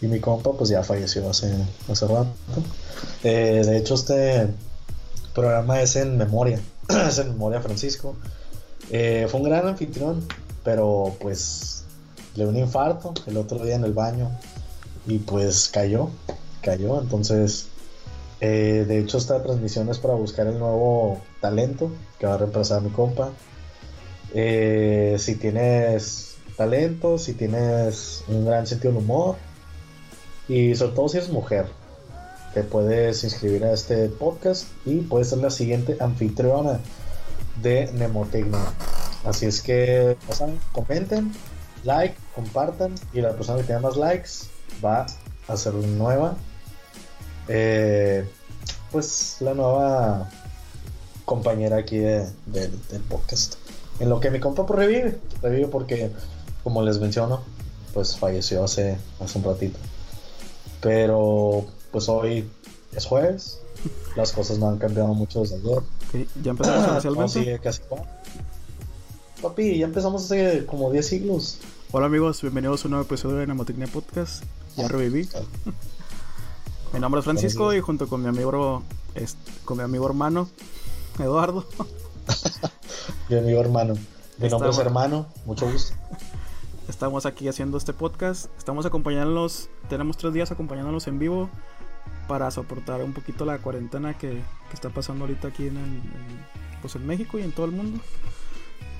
Y mi compa pues ya falleció hace, hace rato. Eh, de hecho este programa es en memoria, es en memoria Francisco. Eh, fue un gran anfitrión, pero pues le dio un infarto el otro día en el baño y pues cayó, cayó. Entonces, eh, de hecho esta transmisión es para buscar el nuevo talento que va a reemplazar a mi compa. si tienes talento, si tienes un gran sentido del humor, y sobre todo si eres mujer, te puedes inscribir a este podcast y puedes ser la siguiente anfitriona de Nemotecnia. Así es que, pasan, comenten, like, compartan y la persona que tenga más likes va a ser nueva. Eh, pues la nueva compañera aquí del podcast. En lo que mi compa revive, revive porque, como les menciono, pues falleció hace, hace un ratito. Pero pues hoy es jueves, las cosas no han cambiado mucho desde ayer. ¿Ya empezamos oficialmente? sigue casi Papi, ya empezamos hace como 10 siglos. Hola amigos, bienvenidos a un nuevo episodio de Nemotecnia Podcast. Ya reviví. mi nombre es Francisco y junto con mi amigo con mi amigo hermano Eduardo. mi amigo hermano. Mi nombre es hermano, mucho gusto. Estamos aquí haciendo este podcast. Estamos acompañándolos. Tenemos tres días acompañándolos en vivo para soportar un poquito la cuarentena que, está pasando ahorita aquí en, pues en México y en todo el mundo.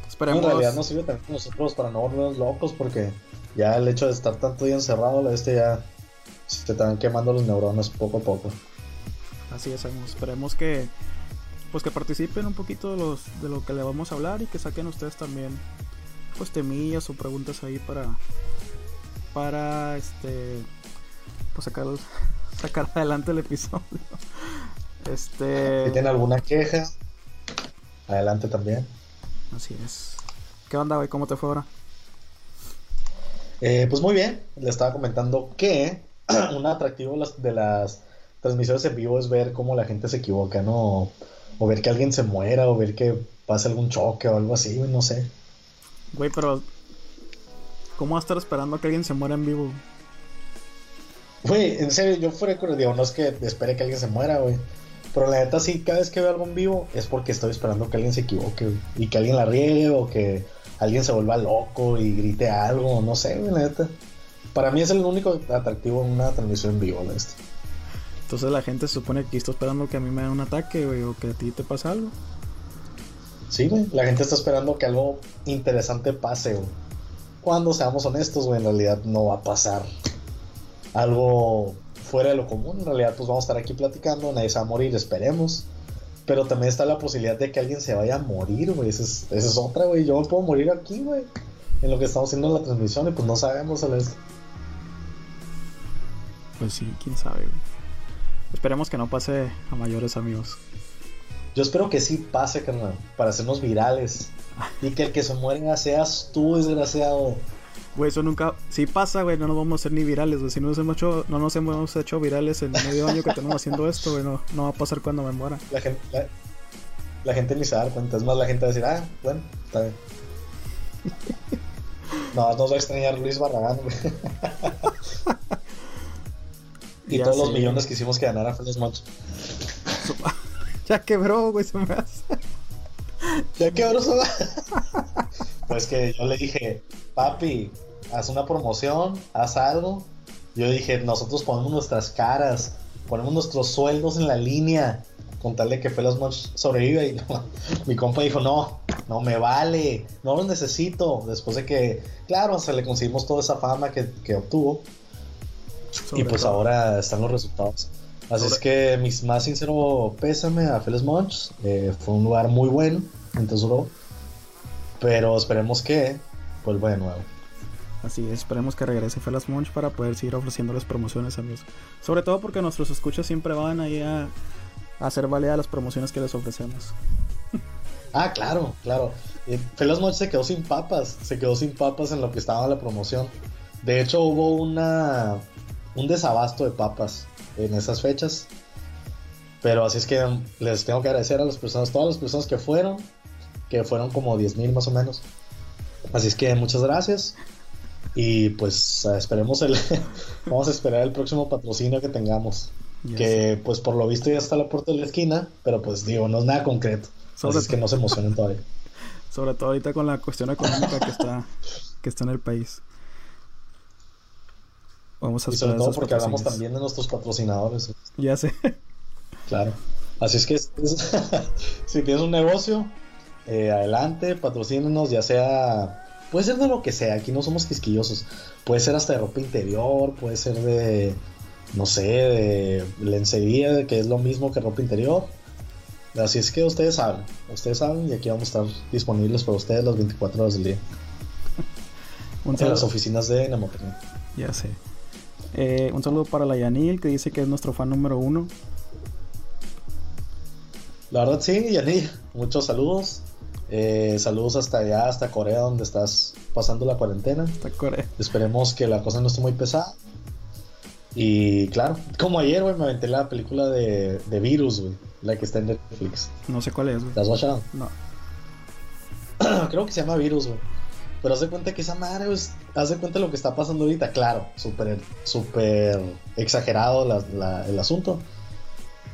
Esperemos. en realidad no sirve también nosotros para no volvernos locos porque ya el hecho de estar tanto día encerrado, este ya se están quemando los neuronas poco a poco. Así es, esperemos que pues que participen un poquito de, los, de lo que le vamos a hablar y que saquen ustedes también pues temillas o preguntas ahí para para este pues sacar sacar adelante el episodio. Este si tiene alguna queja adelante también. así es. Qué onda güey cómo te fue ahora eh, pues muy bien. Le estaba comentando que un atractivo de las, de las transmisiones en vivo es ver cómo la gente se equivoca no o ver que alguien se muera o ver que pase algún choque o algo así no sé Güey, pero. ¿Cómo va a estar esperando a que alguien se muera en vivo? Güey, en serio, yo fuera digo, no es que espere que alguien se muera, güey. Pero la neta, sí, cada vez que veo algo en vivo es porque estoy esperando que alguien se equivoque, güey. Y que alguien la riegue o que alguien se vuelva loco y grite algo, no sé, güey, la neta. Para mí es el único atractivo en una transmisión en vivo, la Entonces la gente se supone que está esperando que a mí me dé un ataque, güey, o que a ti te pase algo. Sí, güey. La gente está esperando que algo interesante pase, güey. Cuando seamos honestos, güey, en realidad no va a pasar algo fuera de lo común. En realidad, pues vamos a estar aquí platicando, nadie se va a morir, esperemos. Pero también está la posibilidad de que alguien se vaya a morir, güey. Esa es, otra, güey. Yo me puedo morir aquí, güey. En lo que estamos haciendo en la transmisión y pues no sabemos, ¿sabes? Pues sí, quién sabe, güey. Esperemos que no pase a mayores amigos. Yo espero que sí pase, carnal, para hacernos virales. Y que el que se muera seas tú, desgraciado. Güey, eso nunca. Si pasa, güey, no nos vamos a hacer ni virales, güey. Si no nos hemos hecho, no nos hemos hecho virales en medio año que tenemos haciendo esto, güey, no, no va a pasar cuando me muera. La gente, la, gente ni se da cuenta. Es más, la gente va a decir, ah, bueno, está bien. no, nos va a extrañar Luis Barragán, güey. y todos los millones que hicimos que ganara Feliz Match. Ya quebró, güey, se me hace. Ya quebró su... Pues que yo le dije, papi, haz una promoción, haz algo. Yo dije, nosotros ponemos nuestras caras, ponemos nuestros sueldos en la línea, con tal de que Pelos Munch sobreviva. Y mi compa dijo, no, no me vale, no lo necesito. Después de que, claro, se le conseguimos toda esa fama que, obtuvo. y pues ahora están los resultados. Así es que mis más sincero pésame a Feles Munch. Eh, fue un lugar muy bueno entonces Pero esperemos que vuelva de nuevo. Así es, esperemos que regrese Felas Munch para poder seguir ofreciéndoles promociones, amigos. Sobre todo porque nuestros escuchas siempre van ahí a, hacer valer las promociones que les ofrecemos. Ah, claro, claro. Eh, Felas Munch se quedó sin papas, se quedó sin papas en lo que estaba la promoción. De hecho, hubo una un desabasto de papas en esas fechas. Pero así es que les tengo que agradecer a las personas, todas las personas que fueron, que fueron como 10.000 más o menos. Así es que muchas gracias. Y pues esperemos el. vamos a esperar el próximo patrocinio que tengamos. que pues por lo visto ya está a la puerta de la esquina, pero pues digo, no es nada concreto. Sobre así es que no se emocionen todavía. Sobre todo ahorita con la cuestión económica que está, que está en el país. Vamos a y sobre todo porque hablamos también de nuestros patrocinadores. Ya sé. Claro. Así es que si tienes un negocio, eh, adelante, patrocínenos, ya sea. Puede ser de lo que sea, aquí no somos quisquillosos. Puede ser hasta de ropa interior, puede ser de. No sé, de lencería, que es lo mismo que ropa interior. Así es que ustedes saben, ustedes saben y aquí vamos a estar disponibles para ustedes las 24 horas del día. en las oficinas de Nemotecnia. Ya sé. Eh, un saludo para la Yanil, que dice que es nuestro fan número uno. La verdad sí, Yanil, muchos saludos. Eh, saludos hasta allá, hasta Corea, donde estás pasando la cuarentena. Hasta Corea. Esperemos que la cosa no esté muy pesada. Y claro, como ayer, güey, me aventé la película de, de Virus, güey. La que está en Netflix. No sé cuál es, güey. ¿La has watchado? No. Creo que se llama Virus, güey. Pero haz de cuenta que esa madre, pues, haz de cuenta lo que está pasando ahorita. Claro, súper, súper exagerado el asunto.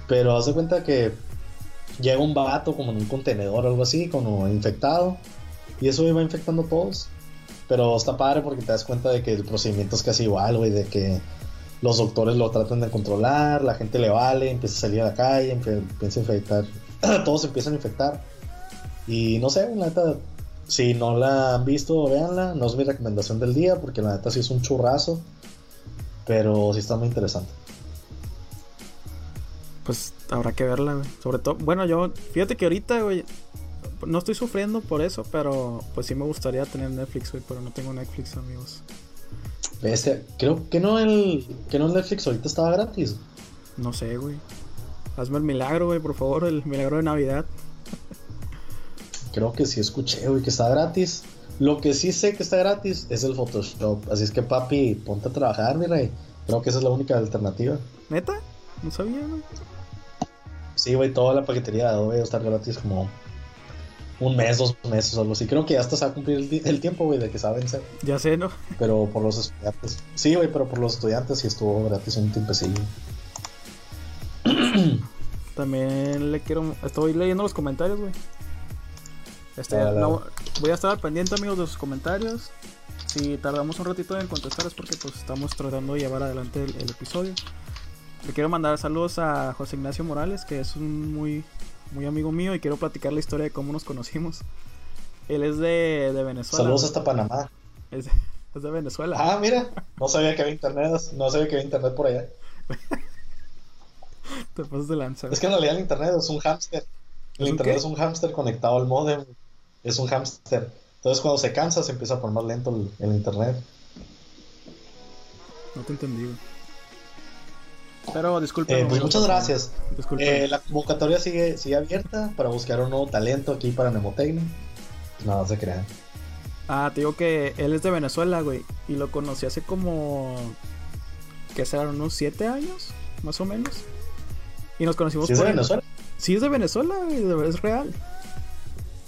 Pero haz de cuenta que llega un vato como en un contenedor o algo así, como infectado. Y eso iba infectando a todos. Pero está padre porque te das cuenta de que el procedimiento es casi igual, güey, de que los doctores lo tratan de controlar, la gente le vale, empieza a salir a la calle, empieza a infectar, todos empiezan a infectar. Y no sé, la neta, si no la han visto, véanla. No es mi recomendación del día porque la neta sí es un churrazo. Pero sí está muy interesante. Pues habrá que verla, güey. Sobre todo, bueno, yo, fíjate que ahorita, güey, no estoy sufriendo por eso, pero pues sí me gustaría tener Netflix, güey, pero no tengo Netflix, amigos. Este, creo que no el que no el Netflix ahorita estaba gratis. No sé, güey. Hazme el milagro, güey, por favor, el milagro de Navidad. Creo que sí escuché, güey, que está gratis. Lo que sí sé que está gratis es el Photoshop. Así es que, papi, ponte a trabajar, mi rey. Creo que esa es la única alternativa. ¿Neta? No sabía, güey. Sí, güey, toda la paquetería de Adobe va a estar gratis como un mes, dos meses o algo así. Creo que ya hasta se va a cumplir el, tiempo, güey, de que saben ser. Ya sé, ¿no? Pero por los estudiantes. Sí, güey, pero por los estudiantes sí estuvo gratis un tiempecillo. También le quiero. Estoy leyendo los comentarios, güey. Este, voy a estar al pendiente, amigos, de sus comentarios. Si tardamos un ratito en contestar es porque pues estamos tratando de llevar adelante el, episodio. Le quiero mandar saludos a José Ignacio Morales, que es un muy, muy amigo mío y quiero platicar la historia de cómo nos conocimos. Él es de, Venezuela. Saludos hasta Panamá. Es, de Venezuela. Ah, mira, no sabía que había internet, no sabía que había internet por allá. Te pasas de lanza. Es que en realidad el internet es un hámster. El internet es un hámster conectado al modem es un hámster. Entonces cuando se cansa se empieza a poner más lento el, internet. No te entendí. Pero disculpe. Eh, pues muchas gracias. Eh, la convocatoria sigue, sigue abierta para buscar un nuevo talento aquí para Nemotecnia. Pues nada, se crean. Ah, te digo que él es de Venezuela, güey. Y lo conocí hace como. ¿Qué serán? ¿Unos 7 años? Más o menos. Y nos conocimos ¿Sí es de Venezuela? Sí, es de Venezuela, güey. Es real.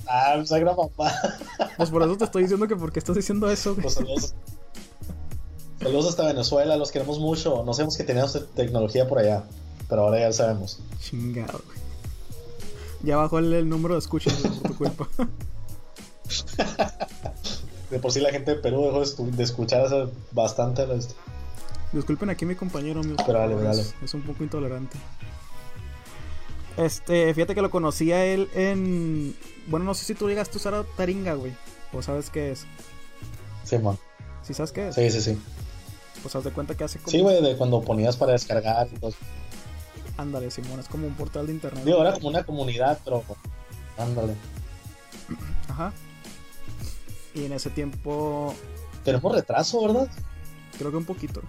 Ah, pues papá. Pues por eso te estoy diciendo que porque estás diciendo eso. Pues saludos. saludos hasta Venezuela, los queremos mucho. No sabemos que teníamos tecnología por allá, pero ahora ya lo sabemos. Chingado, Ya bajó el, número de escuchas por tu culpa. de por sí la gente de Perú dejó de, escuchar hace bastante. Disculpen aquí mi compañero, Pero dale, dale. es un poco intolerante. Este, fíjate que lo conocí a él en. Bueno, no sé si tú llegaste a usar Taringa, güey. ¿O sabes qué es? Sí, man. ¿Sí sabes qué es? Sí, sí, sí. Pues haz de cuenta que hace como. Sí, güey, de cuando ponías para descargar y todo. Ándale, Simón, es como un portal de internet. Digo, era como una comunidad, pero. Ándale. Ajá. Y en ese tiempo. Tenemos retraso, ¿verdad? Creo que un poquito.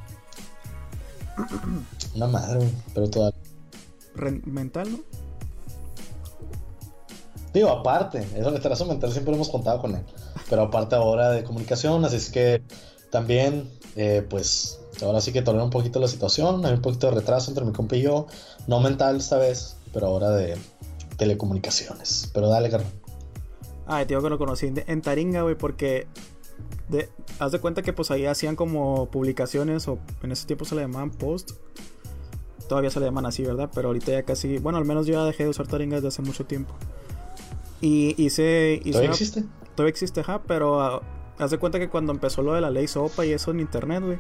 Una madre, pero todavía. Mental, ¿no? Digo, aparte, el retraso mental siempre hemos contado con él. Pero aparte ahora de comunicación, así es que también, eh, pues, ahora sí que tolera un poquito la situación. Hay un poquito de retraso entre mi compa y yo. No mental esta vez, pero ahora de telecomunicaciones. Pero dale, carnal. Ay, tío, que lo conocí en Taringa, güey, porque de, haz de cuenta que pues ahí hacían como publicaciones o en ese tiempo se le llamaban post. Todavía se le llaman así, ¿verdad? Pero ahorita ya casi, bueno, al menos yo ya dejé de usar Taringa desde hace mucho tiempo. Y hice... ¿Todavía existe? Todavía existe, ajá, pero ah, haz de cuenta que cuando empezó lo de la ley SOPA y eso en internet, güey,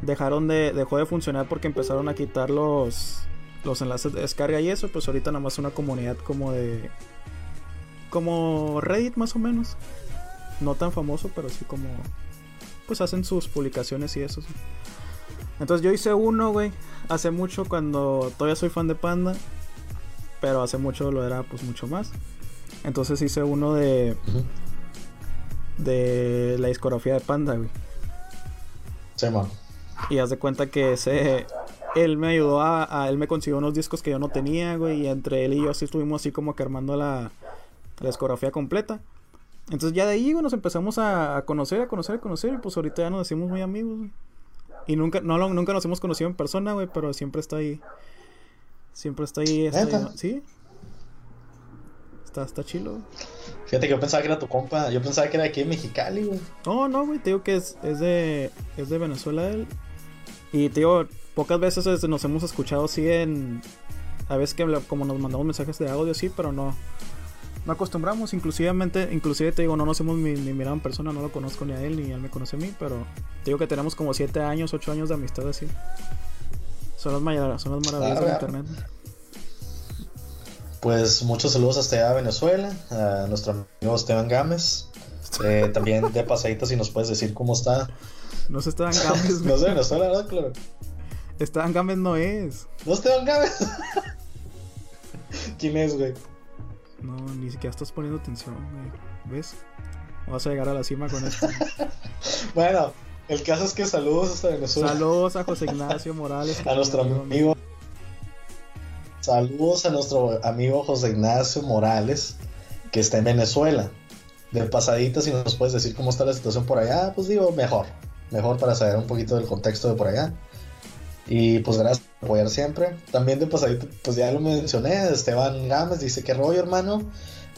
dejaron de, dejó de funcionar porque empezaron a quitar los, los enlaces de descarga y eso, pues ahorita nada más una comunidad como de... Como Reddit más o menos. No tan famoso, pero sí como... Pues hacen sus publicaciones y eso. Entonces yo hice uno, güey, hace mucho cuando todavía soy fan de Panda, pero hace mucho lo era pues mucho más. Entonces hice uno de de la discografía de Panda, güey. Sí, man. Y haz de cuenta que ese él me ayudó a, él me consiguió unos discos que yo no tenía, güey, y entre él y yo así estuvimos así como que armando la, la discografía completa. Entonces ya de ahí, güey, nos empezamos a, conocer, a conocer, a conocer, y pues ahorita ya nos decimos muy amigos, güey. Y nunca, no, nunca nos hemos conocido en persona, güey, pero siempre está ahí. Siempre está ahí. sí. Está, está chilo. Fíjate que yo pensaba que era tu compa. Yo pensaba que era aquí en Mexicali, güey. No, no, güey. Te digo que es, es, de, es de Venezuela él. Y te digo, pocas veces nos hemos escuchado así en. A veces que como nos mandamos mensajes de audio, sí, pero no no acostumbramos, inclusivamente, inclusive te digo, no nos hemos ni, mirado en persona, no lo conozco ni a él, ni él me conoce a mí, pero te digo que tenemos como 7 años, 8 años de amistad así. Son las, son las maravillas de internet. Pues muchos saludos hasta allá a Venezuela, a nuestro amigo Esteban Gámez. Eh, también de pasadita si nos puedes decir cómo está. No es Esteban Gámez. no es de Venezuela, ¿verdad? Claro. Esteban Gámez no es. No Esteban Gámez. ¿Quién es, güey? No, ni siquiera estás poniendo atención, ¿Ves? Vas a llegar a la cima con esto. bueno, el caso es que saludos hasta Venezuela. Saludos a José Ignacio Morales. a nuestro amigo. Saludos a nuestro amigo José Ignacio Morales, que está en Venezuela. De pasadita, si nos puedes decir cómo está la situación por allá, pues digo, mejor. Mejor para saber un poquito del contexto de por allá. Y pues gracias por apoyar siempre. También de pasadito, pues ya lo mencioné, Esteban Gámez dice que rollo hermano.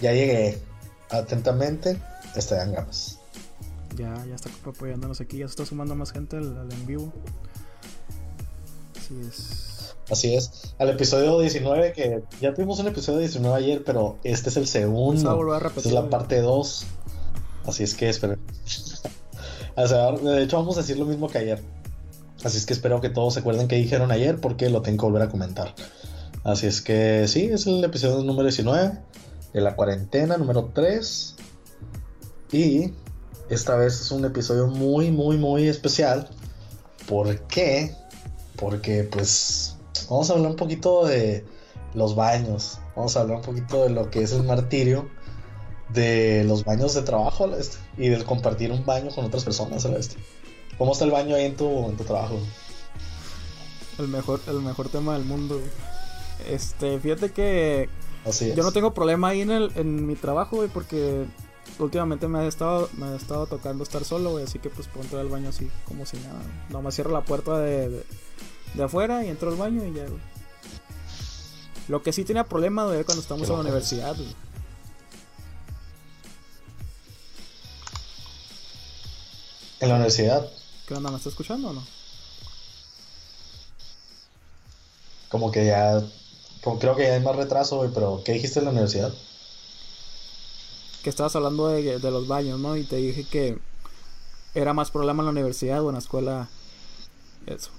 Ya llegué atentamente, Esteban Gámez. Ya, ya está apoyándonos aquí, ya se está sumando más gente al, en vivo. Así es. Así es. Al episodio 19, que ya tuvimos un episodio 19 ayer, pero este es el segundo. Esta es la parte 2. Así es que esperen. de hecho, vamos a decir lo mismo que ayer. Así es que espero que todos se acuerden que dijeron ayer porque lo tengo que volver a comentar. Así es que sí, es el episodio número 19 de la cuarentena número 3. Y esta vez es un episodio muy, muy, muy especial. ¿Por qué? Porque pues vamos a hablar un poquito de los baños. Vamos a hablar un poquito de lo que es el martirio. De los baños de trabajo y del compartir un baño con otras personas a la bestia. ¿Cómo está el baño ahí en tu, en tu trabajo? El mejor, el mejor tema del mundo. Este, fíjate que Así yo no tengo problema ahí en, el, en mi trabajo, güey, porque últimamente me ha estado, me ha estado tocando estar solo, güey, así que pues puedo entrar al baño así como si nada. Nomás cierro la puerta de, de, afuera y entro al baño y ya, güey. Lo que sí tenía problema, güey, cuando estamos en la universidad, güey. ¿En la universidad? ¿Qué onda? ¿Me está escuchando o no? Como que ya. creo que ya hay más retraso, güey, pero ¿qué dijiste en la universidad? Que estabas hablando de, los baños, ¿no? Y te dije que era más problema en la universidad o en la escuela. Eso.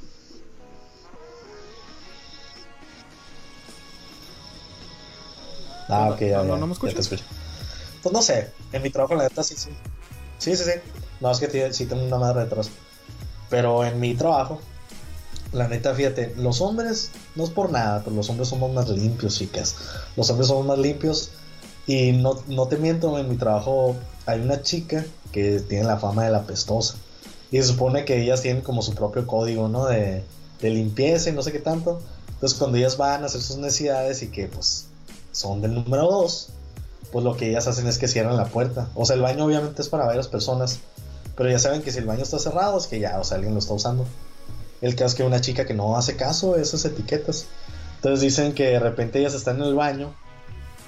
Ah, ok, ya, no, no, me escuchas. Pues no sé, en mi trabajo la neta sí, sí. Sí, sí, sí. No, es que sí tengo una madre detrás. Pero en mi trabajo, la neta, fíjate, los hombres, no es por nada, pero los hombres somos más limpios, chicas. Los hombres somos más limpios. Y no, no te miento, en mi trabajo hay una chica que tiene la fama de la pestosa. Y se supone que ellas tienen como su propio código, ¿no? De, de limpieza y no sé qué tanto. Entonces cuando ellas van a hacer sus necesidades y que pues son del número 2, pues lo que ellas hacen es que cierran la puerta. O sea, el baño obviamente es para varias personas, pero ya saben que si el baño está cerrado es que ya, o sea, alguien lo está usando. El caso es que una chica que no hace caso a esas etiquetas. Entonces dicen que de repente ellas están en el baño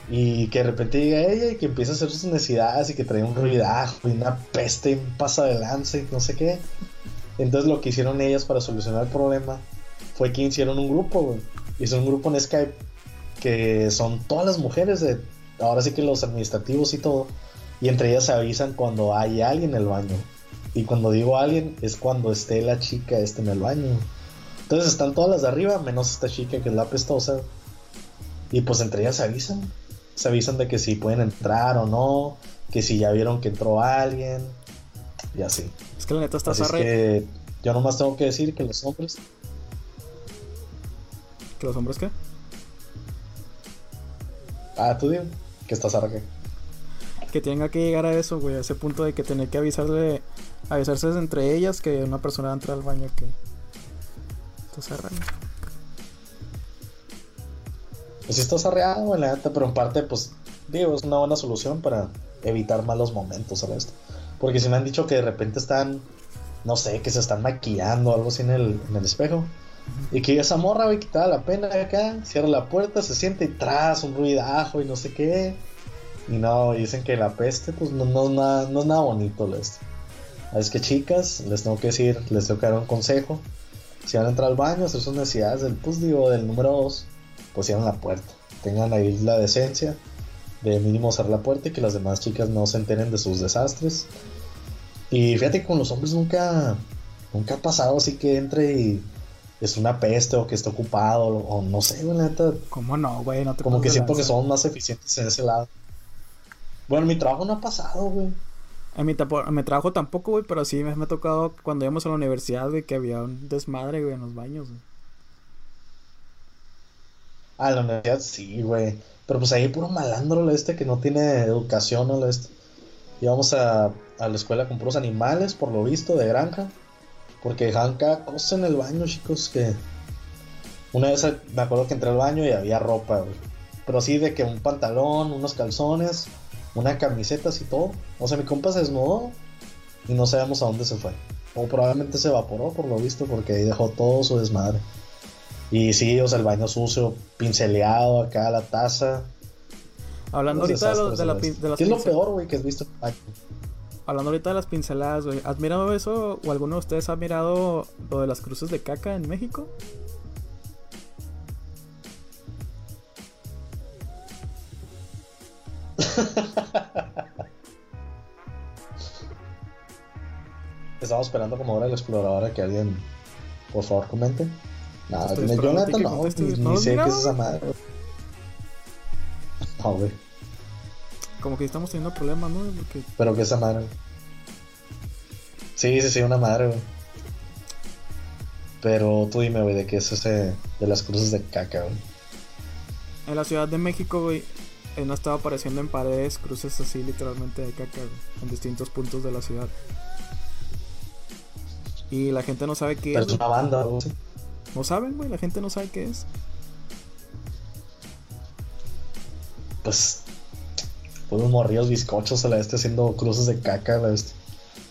Y que de repente llega ella y que empieza a hacer sus necesidades y que trae un ruidajo y una peste, un pasa de y no sé qué. Entonces lo que hicieron ellas para solucionar el problema fue que hicieron un grupo, güey. Hicieron un grupo en Skype que son todas las mujeres de, ahora sí que los administrativos y todo. Y entre ellas se avisan cuando hay alguien en el baño. Y cuando digo alguien es cuando esté la chica este en el baño. Entonces están todas las de arriba, menos esta chica que es la pestosa. Y pues entre ellas se avisan. Se avisan de que si pueden entrar o no. Que si ya vieron que entró alguien. Y así. Es que la neta está es que yo nomás tengo que decir que los hombres. ¿Que los hombres qué? Ah, tú dime. Que estás arre. Que tenga que llegar a eso, güey. A ese punto de que tener que avisarle. Avisarse entre ellas que una persona entra al baño que. Estás arreando. Pues sí estás arreado, güey, la neta, pero en parte, pues, digo, es una buena solución para evitar malos momentos, ¿sabes? Porque si me han dicho que de repente están, no sé, que se están maquillando o algo así en el, en el espejo. Y que esa morra, güey, da la pena acá, cierra la puerta, se siente y tras un ruidajo y no sé qué. Y no, dicen que la peste, pues no, no, nada, no es nada bonito esto. Es que chicas, les tengo que decir, les tengo que dar un consejo. Si van a entrar al baño, hacer sus necesidades del, pues digo, del número 2, pues cierren la puerta. Tengan ahí la decencia de mínimo cerrar la puerta y que las demás chicas no se enteren de sus desastres. Y fíjate que con los hombres nunca, nunca ha pasado así que entre y es una peste o que esté ocupado o, no sé, güey, neta. ¿Cómo no, güey? No te Como que siento que somos más eficientes en ese lado. Bueno, mi trabajo no ha pasado, güey. En mi, en mi trabajo tampoco, güey, pero sí me, me ha tocado cuando íbamos a la universidad, güey, que había un desmadre, güey, en los baños, güey. Ah, la universidad sí, güey. Pero pues ahí puro malandro la este que no tiene educación o la este. Íbamos a, a la escuela con puros animales, por lo visto, de granja. Porque dejaban cada cosa en el baño, chicos, que... Una vez me acuerdo que entré al baño y había ropa, güey. Pero sí de que un pantalón, unos calzones, una camiseta así todo. O sea, mi compa se desnudó y no sabemos a dónde se fue. O probablemente se evaporó, por lo visto, porque ahí dejó todo su desmadre. Y sí, o sea, el baño sucio, pinceleado acá, la taza. Hablando ahorita de, los- de, la de las ¿Qué es lo peor, güey, que has visto? Hablando ahorita de las pinceladas, güey. ¿Has mirado eso o alguno de ustedes ha mirado lo de las cruces de caca en México? Estamos esperando como hora la exploradora que alguien, por favor, comente. Nada, a que no, ni, ¿No ni sé qué es esa madre. No, güey, Como que estamos teniendo problemas, ¿no? Porque pero qué es esa madre. Sí, sí, sí, una madre, güey. Pero tú dime, güey, de qué es ese de las cruces de caca, güey. en la Ciudad de México, güey, eh, no estaba apareciendo en paredes cruces así literalmente de caca, güey, en distintos puntos de la ciudad. Y la gente no sabe qué Pero es. es una banda, güey. No saben, güey, la gente no sabe qué es. Pues unos morrillos bizcochos a la este haciendo cruces de caca, a la este.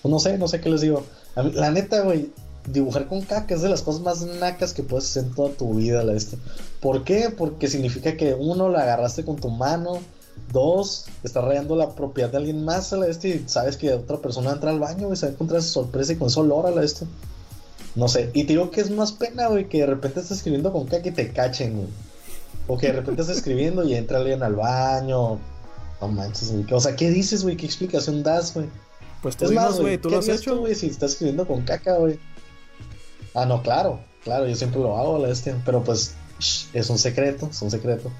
Pues no sé, no sé qué les digo. La neta, güey, dibujar con caca es de las cosas más nacas que puedes hacer en toda tu vida, la este. ¿Por qué? Porque significa que uno, la agarraste con tu mano. Dos, estás rayando la propiedad de alguien más a la este y sabes que otra persona entra al baño, güey, se va a encontrar esa sorpresa y con ese olor a la este. No sé, y te digo que es más pena, güey, que de repente estás escribiendo con caca y te cachen, güey. O que de repente estás escribiendo y entra alguien al baño. No manches, güey. O sea, ¿qué dices, güey? ¿Qué explicación das, güey? Pues tú Es más, güey, tú ¿qué lo has hecho. güey, si estás escribiendo con caca, güey? Ah, no, claro. Claro, yo siempre lo hago, la bestia. Pero pues, shh, es un secreto, es un secreto.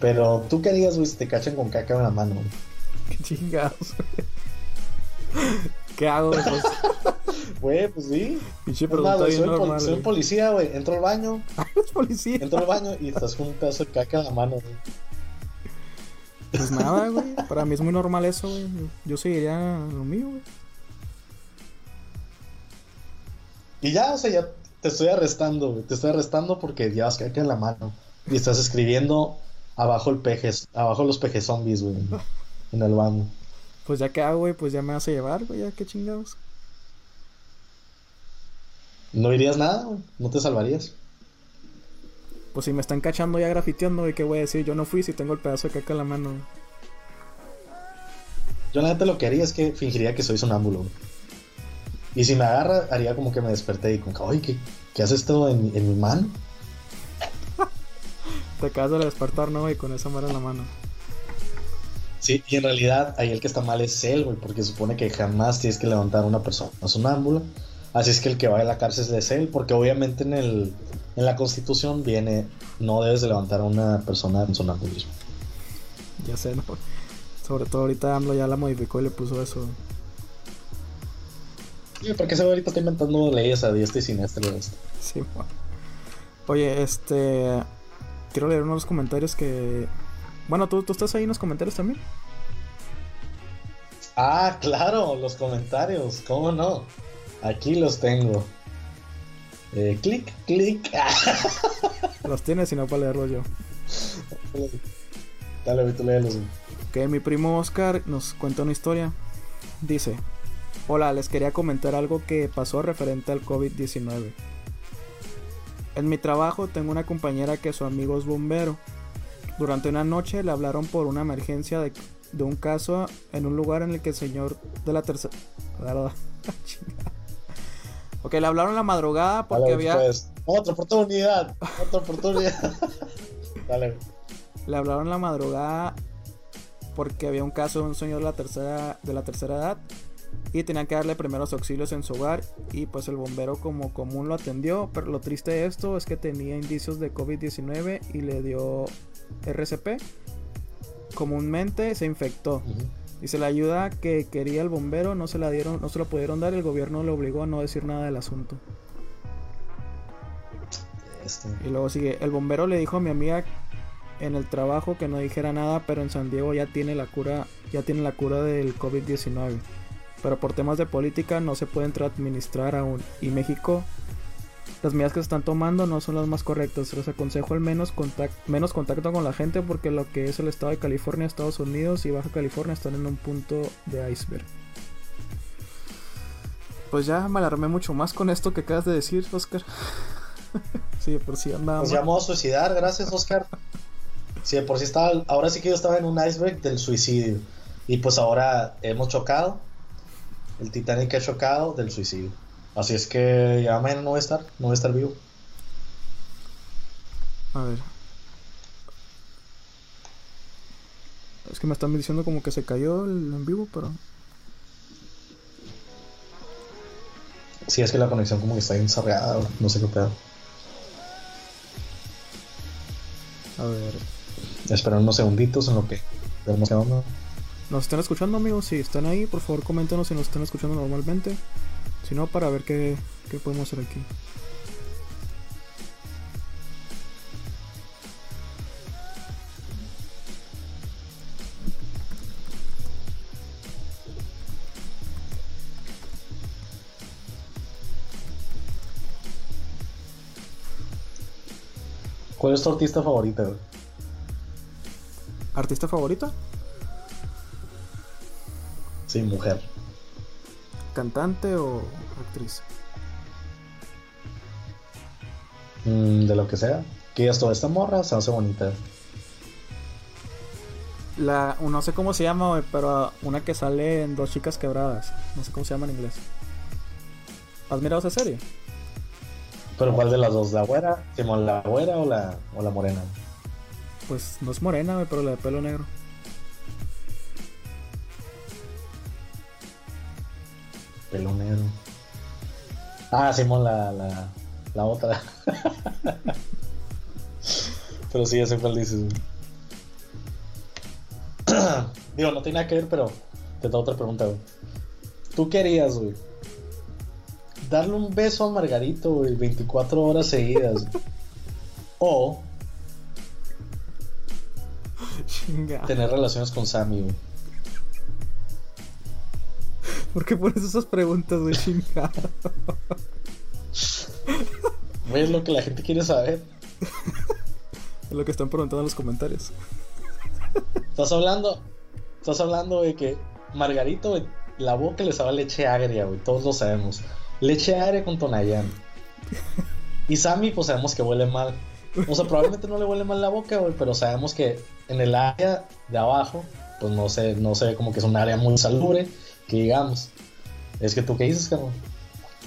Pero, ¿tú qué harías, güey, si te cachan con caca en la mano, güey? Qué chingados, güey. ¿Qué hago, güey? Pues, Güey, pues sí. pinche pregunta bien soy, pol- soy policía, güey. Entro al baño, Es policía. entro al baño y estás con un pedazo de caca en la mano, güey. Pues nada, güey. Para mí es muy normal eso, güey. Yo seguiría lo mío, güey. Y ya, o sea, ya te estoy arrestando, güey. Te estoy arrestando porque llevas caca en la mano. Y estás escribiendo abajo el peje, abajo los peje zombies, güey. En el baño. Pues ya que hago, güey, pues ya me vas a llevar, güey, ya qué chingados. No dirías nada, güey. No te salvarías. Pues si me están cachando ya grafiteando, ¿y qué voy a decir? Yo no fui si tengo el pedazo de caca en la mano. Yo la neta lo que haría es que fingiría que soy sonámbulo. Y si me agarra, haría como que me desperté y como que, oye, ¿qué, qué haces en, en mi mano? Te acabas de despertar, ¿no? Y con esa mano en la mano. Sí, y en realidad ahí el que está mal es él, güey, porque supone que jamás tienes que levantar a una persona sonámbula. Así es que el que va a la cárcel es él, porque obviamente en, el, en la constitución viene, no debes de levantar a una persona en sonambulismo. Ya sé, ¿no? Sobre todo ahorita AMLO ya la modificó y le puso eso. Sí, porque güey ahorita está inventando leyes a diestra y siniestra. Sí, bueno. Oye, este... Quiero leer unos comentarios que bueno, ¿tú, ¿tú estás ahí en los comentarios también? Ah, claro, los comentarios, ¿cómo no? Aquí los tengo. Eh, clic, clic. los tienes y no para leerlos yo. Dale, tú léelos. Ok, mi primo Oscar nos cuenta una historia. Dice: Hola, les quería comentar algo que pasó referente al COVID-19. En mi trabajo tengo una compañera que su amigo es bombero durante una noche le hablaron por una emergencia de, un caso en un lugar en el que el señor de la tercera... ok, le hablaron la madrugada porque había... Pues, otra oportunidad, otra oportunidad. Dale. Le hablaron la madrugada porque había un caso de un señor de la tercera, de la tercera edad y tenían que darle primeros auxilios en su hogar y pues el bombero como común lo atendió, pero lo triste de esto es que tenía indicios de COVID-19 y le dio RCP, comúnmente se infectó. Se la ayuda que quería el bombero no se la dieron, no se lo pudieron dar, el gobierno le obligó a no decir nada del asunto. Este. Y luego sigue, el bombero le dijo a mi amiga en el trabajo que no dijera nada, pero en San Diego ya tiene la cura, ya tiene la cura del COVID-19. Pero por temas de política no se puede administrar aún. Y México las medidas que se están tomando no son las más correctas. Les aconsejo al menos, menos contacto con la gente porque lo que es el estado de California, Estados Unidos y Baja California están en un punto de iceberg. Pues ya me alarmé mucho más con esto que acabas de decir, Oscar. sí, por si andaba. Nos llamó a suicidar, gracias, Oscar. Sí, por si estaba. Ahora sí que yo estaba en un iceberg del suicidio. Y pues ahora hemos chocado. El Titanic ha chocado del suicidio. Así es que ya mañana no voy a estar, no voy a estar vivo. A ver. Es que me están diciendo como que se cayó el en vivo, pero. Sí, es que la conexión como que está ensargada, no sé qué pedo. A ver. Esperar unos segunditos en lo que vemos qué onda. ¿Nos están escuchando, amigos? Si están ahí, por favor, coméntenos si nos están escuchando normalmente sino para ver qué, qué podemos hacer aquí. ¿Cuál es tu artista favorita? ¿Artista favorita? Sí, mujer cantante o actriz? Mm, de lo que sea. Que esto, esta morra se hace bonita. La, no sé cómo se llama, pero una que sale en Dos Chicas Quebradas. No sé cómo se llama en inglés. ¿Has mirado esa serie? ¿Pero cuál de las dos? ¿La güera? ¿La güera o la, o la morena? Pues no es morena, pero la de pelo negro. Pelo negro. Ah, Simón, la, la, la otra. pero sí, ya sé cuál dices. Digo, no tiene nada que ver, pero te da otra pregunta, güey. ¿Tú querías, güey? Darle un beso a Margarito, güey, 24 horas seguidas. o tener relaciones con Sammy, güey. ¿Por qué pones esas preguntas, güey, chingado? es lo que la gente quiere saber. es lo que están preguntando en los comentarios. Estás hablando, estás hablando de que Margarito, güey, la boca le sabe leche agria, güey, todos lo sabemos. Leche agria con Tonayán. Y Sammy, pues sabemos que huele mal. O sea, probablemente no le huele mal la boca, güey, pero sabemos que en el área de abajo, pues no sé, no se ve como que es un área muy salubre, que digamos. Es que tú qué dices, cabrón.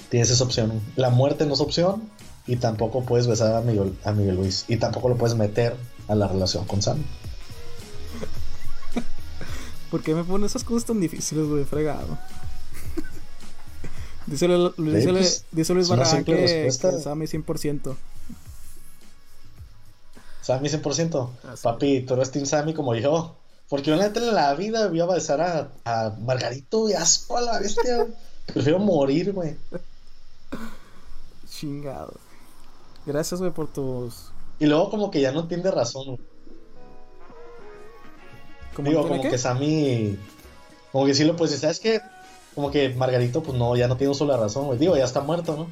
Tienes esa opción. La muerte no es opción y tampoco puedes besar a Miguel, a Miguel Luis y tampoco lo puedes meter a la relación con Sam. ¿Por qué me pones esas cosas tan difíciles, güey? Fregado. dísele, dísele, pues, dísele Luis Barragán que, respuesta. que Sammy 100%. Sammy 100%. Ah, sí. Papi, tú eres Team Sammy como yo. Porque la neta en la vida voy a besar a, a Margarito y asco a la bestia. Prefiero morir, güey. Chingado. Gracias, güey, por tus. Y luego como que ya no entiende razón. güey. ¿Cómo Digo, tiene como qué? que Sammy. Como que sí lo puedes decir, ¿sabes qué? Como que Margarito, pues no, ya no tiene la razón, güey. Digo, ya está muerto, ¿no?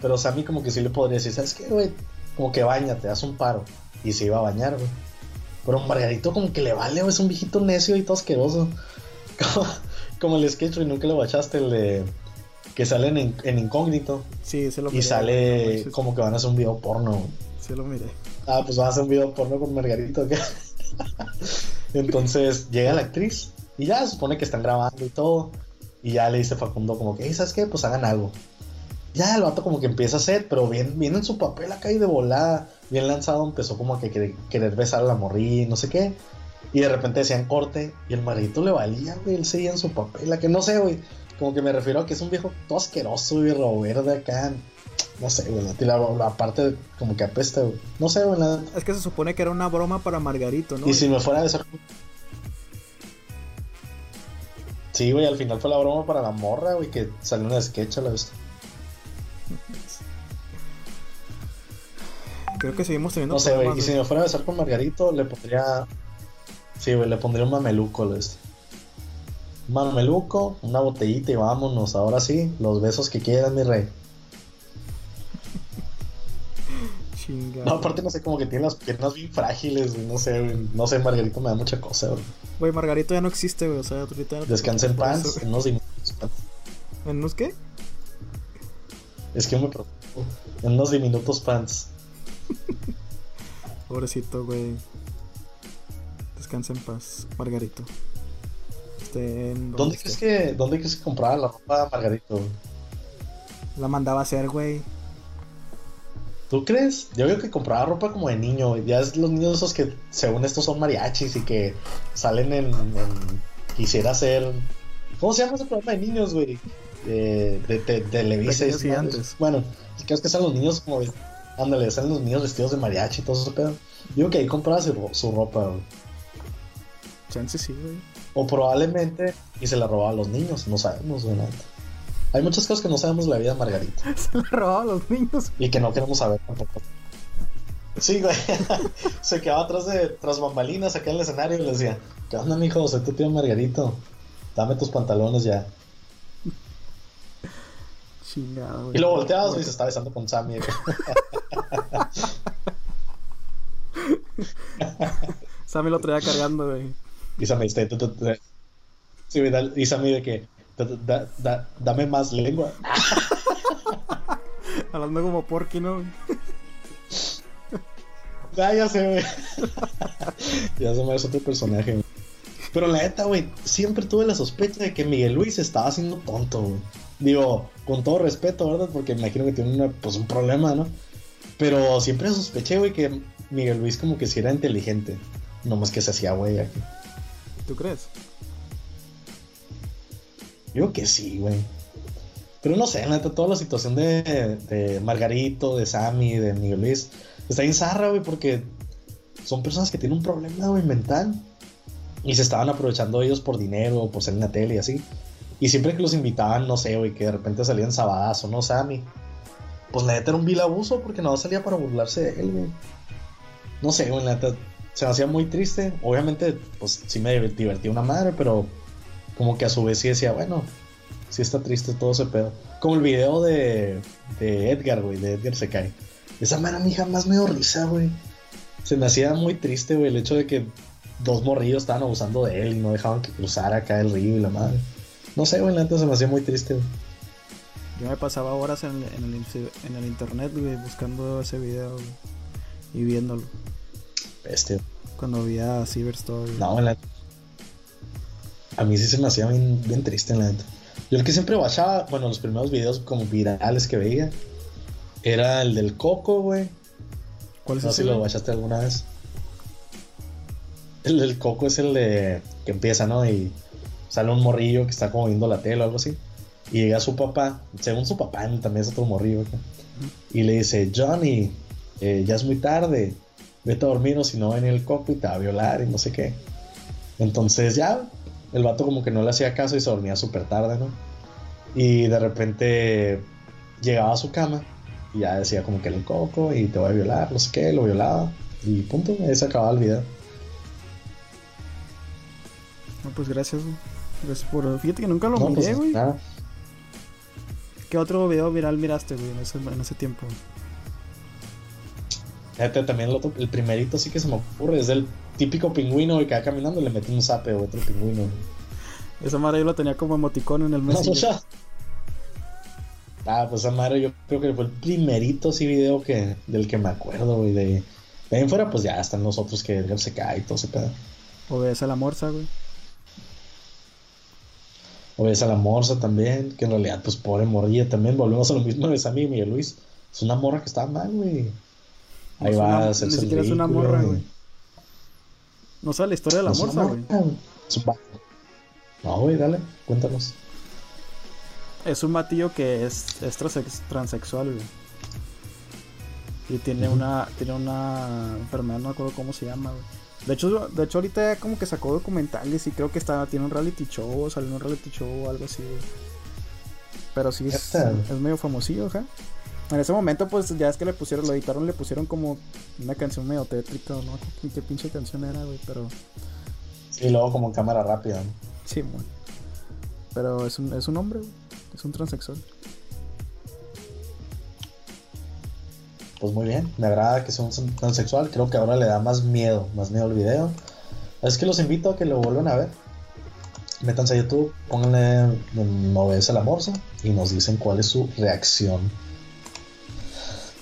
Pero Sammy, como que sí le podría decir, ¿sabes qué, güey? Como que bañate, haz un paro. Y se iba a bañar, güey. Pero Margarito, como que le vale. Es un viejito necio y todo asqueroso. Como, como el sketch, güey, nunca lo bachaste, el de. Que salen en, en incógnito. Sí, se lo Y miré. sale güey, sí, como que van a hacer un video porno. Sí, lo miré. Ah, pues van a hacer un video porno con Margarito. ¿qué? Entonces llega la actriz y ya se supone que están grabando y todo. Y ya le dice Facundo como que, "Ey, ¿sabes qué? Pues hagan algo. Ya el vato como que empieza a hacer, pero bien, bien en su papel acá y de volada, bien lanzado, empezó como a que querer, querer besar a la morrilla y no sé qué. Y de repente decían corte y el margarito le valía, güey, él seguía en su papel, a que no sé, güey. Como que me refiero a que es un viejo todo asqueroso y verde acá. No sé, güey, la, la, la parte como que apesta, güey. No sé, güey, la, Es que se supone que era una broma para Margarito, ¿no? y si me fuera a besar. Sí, güey, al final fue la broma para la morra, güey, que salió una sketch a la vez. Creo que seguimos teniendo No sé, güey, y si me fuera a besar con Margarito, le pondría. Sí, güey, le pondría un mameluco a vez. Un mameluco, una botellita y vámonos. Ahora sí, los besos que quieran, mi rey. Chingado. No, aparte, no sé, como que tiene las piernas bien frágiles, güey. No sé, güey. No sé, Margarito me da mucha cosa, güey. Güey, Margarito ya no existe, güey. O sea, ahorita. Descansa en paz, en unos. ¿En unos qué? Es que yo me preocupo. En unos diminutos pants. Pobrecito, güey. Descansa en paz, Margarito. Este, ¿Dónde crees que, ¿Dónde crees que compraba la ropa Margarito? güey? La mandaba a hacer, güey. ¿Tú crees? Yo veo que compraba ropa como de niño. Ya es los niños esos que, según estos, son mariachis y que salen en. en- quisiera ser. ¿Cómo se llama ese programa de niños, güey? De, de, de, Televisa y madres. Bueno, creo que son los niños como. Ándale, salen los niños vestidos de mariachi y todo eso, pedo. Digo que ahí compraba su, ro- su ropa, güey. Chance sí, güey. O probablemente. Y se la robaba a los niños, no sabemos, güey. Hay muchas cosas que no sabemos de la vida de Margarita. Se la robaba a los niños. Y que no queremos saber tampoco. Sí, güey. Se quedaba atrás de tras bambalinas acá en el escenario y le decía, ¿qué onda, mijo? Soy tu tío Margarito. Dame tus pantalones ya. Chingado, güey. Y lo volteabas y se estaba besando con Sammy. Sammy lo traía cargando, güey. Y Sammy, este. Sí, y Sammy de que, "Da- da- da- dame más lengua. Hablando como Porky, ¿no? Ah, ya sé, güey. ya se me hace otro personaje, güey. Pero la neta, güey, siempre tuve la sospecha de que Miguel Luis estaba haciendo tonto, güey. Digo, con todo respeto, ¿verdad? Porque me imagino que tiene una, pues, un problema, ¿no? Pero siempre sospeché, güey, que Miguel Luis como que sí era inteligente. No más que se hacía, güey, aquí. ¿Tú crees? Digo que sí, güey. Pero no sé, neta, toda la situación de, de Margarito, de Sammy, de Miguel Luis, está bien zarra, güey, porque son personas que tienen un problema, güey, mental. Y se estaban aprovechando ellos por dinero, por salir en la tele y así. Y siempre que los invitaban, no sé, güey, que de repente salían sabadazo, ¿no? Sammy. Pues la neta era un vil abuso porque no salía para burlarse de él, güey. No sé, güey, la neta se me hacía muy triste. Obviamente, pues sí me divertí una madre, pero como que a su vez sí decía, bueno, sí está triste todo ese pedo. Como el video de, de Edgar, güey, de Edgar se cae. Esa mera a mí jamás me dio risa, güey. Se me hacía muy triste, güey, el hecho de que dos morrillos estaban abusando de él y no dejaban que cruzara acá el río y la madre. No sé, güey, la neta se me hacía muy triste, güey. Yo me pasaba horas en, en el, en el internet, güey, buscando ese video, güey. y viéndolo. Este. Cuando vi a Cyberstory. No, la... A mí sí se me hacía bien, bien triste, la neta. Yo el que siempre bajaba, bueno, los primeros videos como virales que veía, era el del Coco, güey. ¿Cuál es No ese? sé si lo bajaste alguna vez. El del Coco es el de que empieza, ¿no? Y sale un morrillo que está como viendo la tele o algo así. Y llega su papá, según su papá, también es otro morrillo. acá, Y le dice, Johnny, eh, ya es muy tarde, vete a dormir o si no venir el Coco y te va a violar y no sé qué. Entonces ya, el vato como que no le hacía caso y se dormía súper tarde, ¿no? Y de repente llegaba a su cama y ya decía como que el Coco y te voy a violar, no sé qué, lo violaba. Y punto, ahí se acababa el video. No, pues gracias, güey. Gracias por. Fíjate que nunca lo No, miré, pues, güey. nada. ¿Qué otro video viral miraste, güey, en ese, en ese tiempo? Fíjate, también el, otro- el primerito sí que se me ocurre, es el típico pingüino que va caminando y le mete un zape o otro pingüino. Esa madre yo lo tenía como emoticón en el No, Messenger. ya. Ah, pues esa madre yo creo que fue el primerito sí video que, del que me acuerdo, güey. De, de ahí en fuera, pues ya están los otros que se cae y todo ese pedo. O ves a la morsa, güey. O ves a la morsa también, que en realidad, pues pobre morrilla también. Volvemos a lo mismo de Sammy y Miguel Luis. Es una morra que está mal, güey. No Ahí es va una- a ni hacerse el es una morra, güey. No sabe la historia de la No morsa, güey. No, güey, dale, cuéntanos. Es un batillo que es, es transex- transexual, güey. Y tiene una tiene una enfermedad, no me acuerdo cómo se llama, güey. De hecho, de hecho ahorita como que sacó documentales y creo que está tiene un reality show, salió en un reality show o algo así. Pero sí es, es medio famosillo, ajá. En ese momento, pues ya es que le pusieron, lo editaron, le pusieron como una canción medio tétrica, no, qué, qué pinche canción era, güey, pero Y luego como en cámara rápida, ¿no? sí, güey. Pero es un, es un hombre, güey. Es un transexual. Pues muy bien, me agrada que sea un transexual. Creo que ahora le da más miedo, más miedo al video. Es que los invito a que lo vuelvan a ver. Métanse a YouTube, pónganle No ves a la y nos dicen cuál es su reacción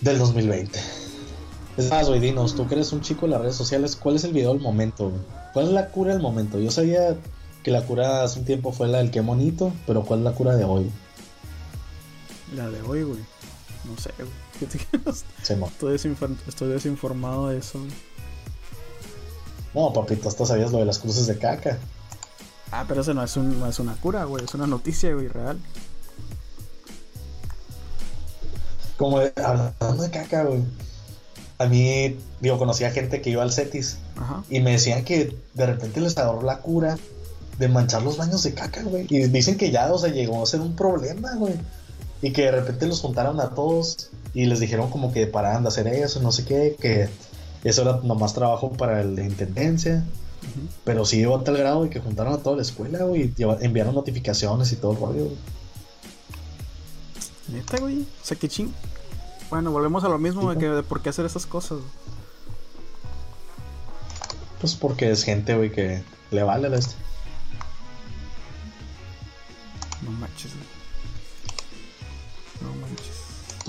del 2020. Es más, güey, dinos, tú que eres un chico en las redes sociales, ¿cuál es el video del momento? ¿Cuál es la cura del momento? Yo sabía que la cura hace un tiempo fue la del qué bonito, pero ¿cuál es la cura de hoy? La de hoy, güey. No sé, güey. Mo- Estoy, desinfor- estoy desinformado de eso, güey. No, papito, hasta sabías lo de las cruces de caca. Ah, pero eso no es, un, no es una cura, güey. Es una noticia, güey, real. Como de- hablando de caca, güey. A mí, digo, conocía gente que iba al CETIS Ajá. y me decían que de repente les agarró la cura de manchar los baños de caca, güey. Y dicen que ya, o sea, llegó a ser un problema, güey. Y que de repente los juntaron a todos y les dijeron como que pararan de hacer eso, no sé qué, que eso era nomás trabajo para de intendencia. Pero sí llegó a tal grado de que juntaron a toda la escuela, güey, y enviaron notificaciones y todo el rollo. Neta, güey. O sea, que ching. Bueno, volvemos a lo mismo de que de por qué hacer esas cosas. Pues porque es gente, güey, que le vale la este.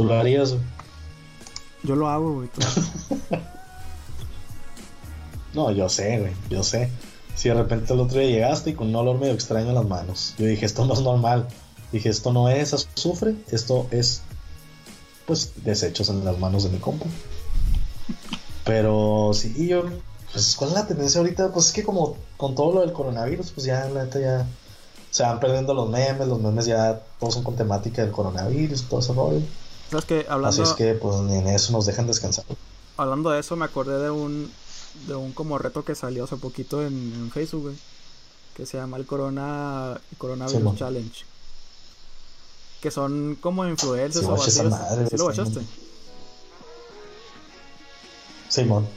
Lo harías, güey. Yo lo hago, güey. No, yo sé, güey, yo sé. Si de repente el otro día llegaste y con un olor medio extraño en las manos. Yo dije, esto no es normal. Dije, esto no es azufre, esto es, pues, desechos en las manos de mi compa. Pero sí, yo, pues, ¿cuál es la tendencia ahorita? Pues es que como con todo lo del coronavirus, pues ya, la neta, ya se van perdiendo los memes. Los memes ya todos son con temática del coronavirus, todo ese rollo. ¿Sabes que Hablando, Así es que, pues, ni en eso nos dejan descansar. hablando de eso, me acordé de un. De un como reto que salió hace poquito en, en Facebook, güey. Que se llama el Corona. el Coronavirus. Challenge. Que son como influencers Sí, o así. ¿Sí lo bachaste? Simón.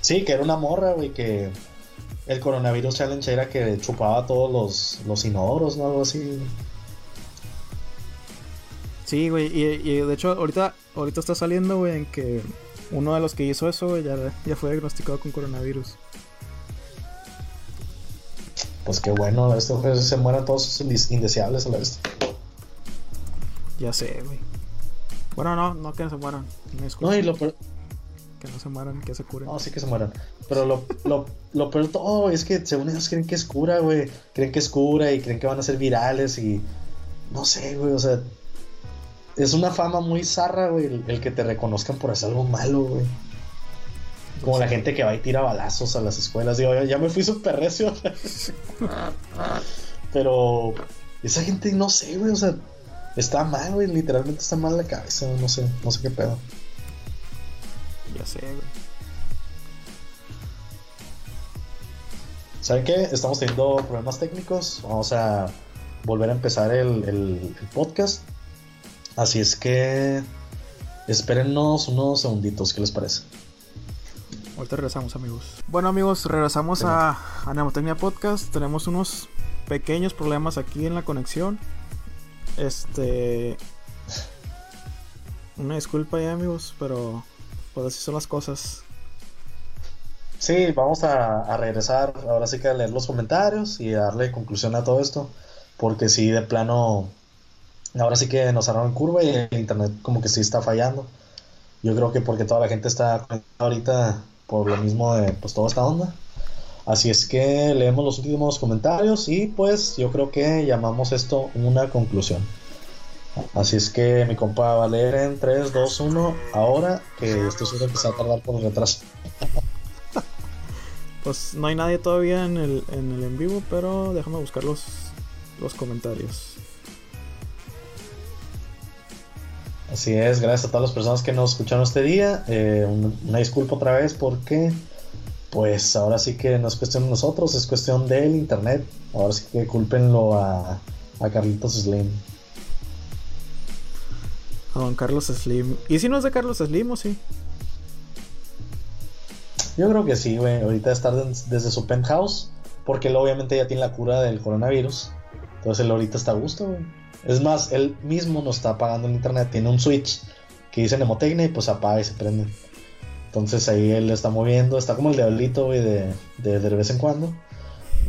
Sí, que era una morra, güey, que el coronavirus challenge era que chupaba todos los, los inodoros, ¿no? Algo así. Sí, güey, y, y de hecho ahorita, ahorita está saliendo, güey, en que uno de los que hizo eso, güey, ya, ya fue diagnosticado con coronavirus. Pues qué bueno, este hombre se mueran todos indes- indeseables a la vez. Ya sé, güey. Bueno, no, no que se mueran. No, y lo peor... Que no se mueran, que se curen. No, sí que se mueran. Pero lo, lo, lo peor de todo es que según ellos creen que es cura, güey. Creen que es cura y creen que van a ser virales y... No sé, güey, o sea... Es una fama muy zarra, güey, el, que te reconozcan por hacer algo malo, güey. Como la gente que va y tira balazos a las escuelas. Digo, ya me fui súper recio. Pero esa gente, no sé, güey, o sea, está mal, güey, literalmente está mal la cabeza, no sé, no sé qué pedo. Ya sé, güey. ¿Saben qué? Estamos teniendo problemas técnicos. Vamos a volver a empezar el, el, podcast. Así es que espérennos unos segunditos, ¿qué les parece? Ahorita regresamos, amigos. Bueno, amigos, regresamos a, a Podcast. Tenemos unos pequeños problemas aquí en la conexión. Este. Una disculpa ya, amigos, pero pues así son las cosas. Sí, vamos a, regresar ahora sí que a leer los comentarios y a darle conclusión a todo esto. Porque sí, de plano, ahora sí que nos en curva y el internet como que sí está fallando. Yo creo que porque toda la gente está ahorita por lo mismo de pues toda esta onda. Así es que leemos los últimos comentarios y pues yo creo que llamamos esto una conclusión. Así es que mi compa va a leer en 3, 2, 1 ahora que esto seguro que se va a tardar por el retraso. Pues no hay nadie todavía en el en, el en vivo, pero déjame buscar los, los comentarios. Así es, gracias a todas las personas que nos escucharon este día. Eh, una disculpa otra vez porque pues ahora sí que no es cuestión de nosotros, es cuestión del internet. Ahora sí que culpenlo a, a Carlitos Slim. A don Carlos Slim. ¿Y si no es de Carlos Slim o sí? Yo creo que sí, güey. Ahorita estar desde su penthouse. Porque él obviamente ya tiene la cura del coronavirus. Entonces él ahorita está a gusto, güey. Es más, él mismo no está apagando el internet. Tiene un switch que dice Nemotecnia y pues apaga y se prende. Entonces ahí él está moviendo, está como el diablito, güey, de, de, de vez en cuando.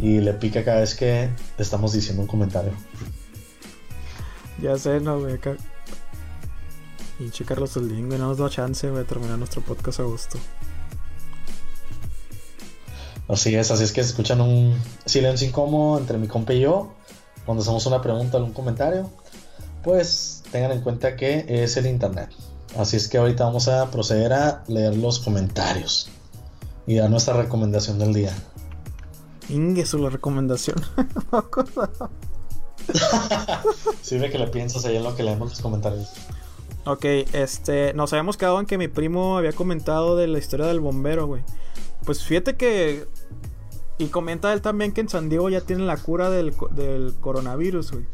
Y le pica cada vez que estamos diciendo un comentario. Ya sé, no, güey. Pinche Carlos Slim, güey, no nos da chance, de terminar nuestro podcast a gusto. Así es, así es que escuchan un silencio incómodo entre mi compa y yo, cuando hacemos una pregunta o un comentario, pues tengan en cuenta que es el internet. Así es que ahorita vamos a proceder a leer los comentarios y dar nuestra recomendación del día. Inge, su la recomendación. Sirve que le piensas ahí en lo que leemos los comentarios. Ok, este, nos habíamos quedado en que mi primo había comentado de la historia del bombero, güey. Pues fíjate que... Y comenta él también que en San Diego ya tienen la cura del, del coronavirus, güey.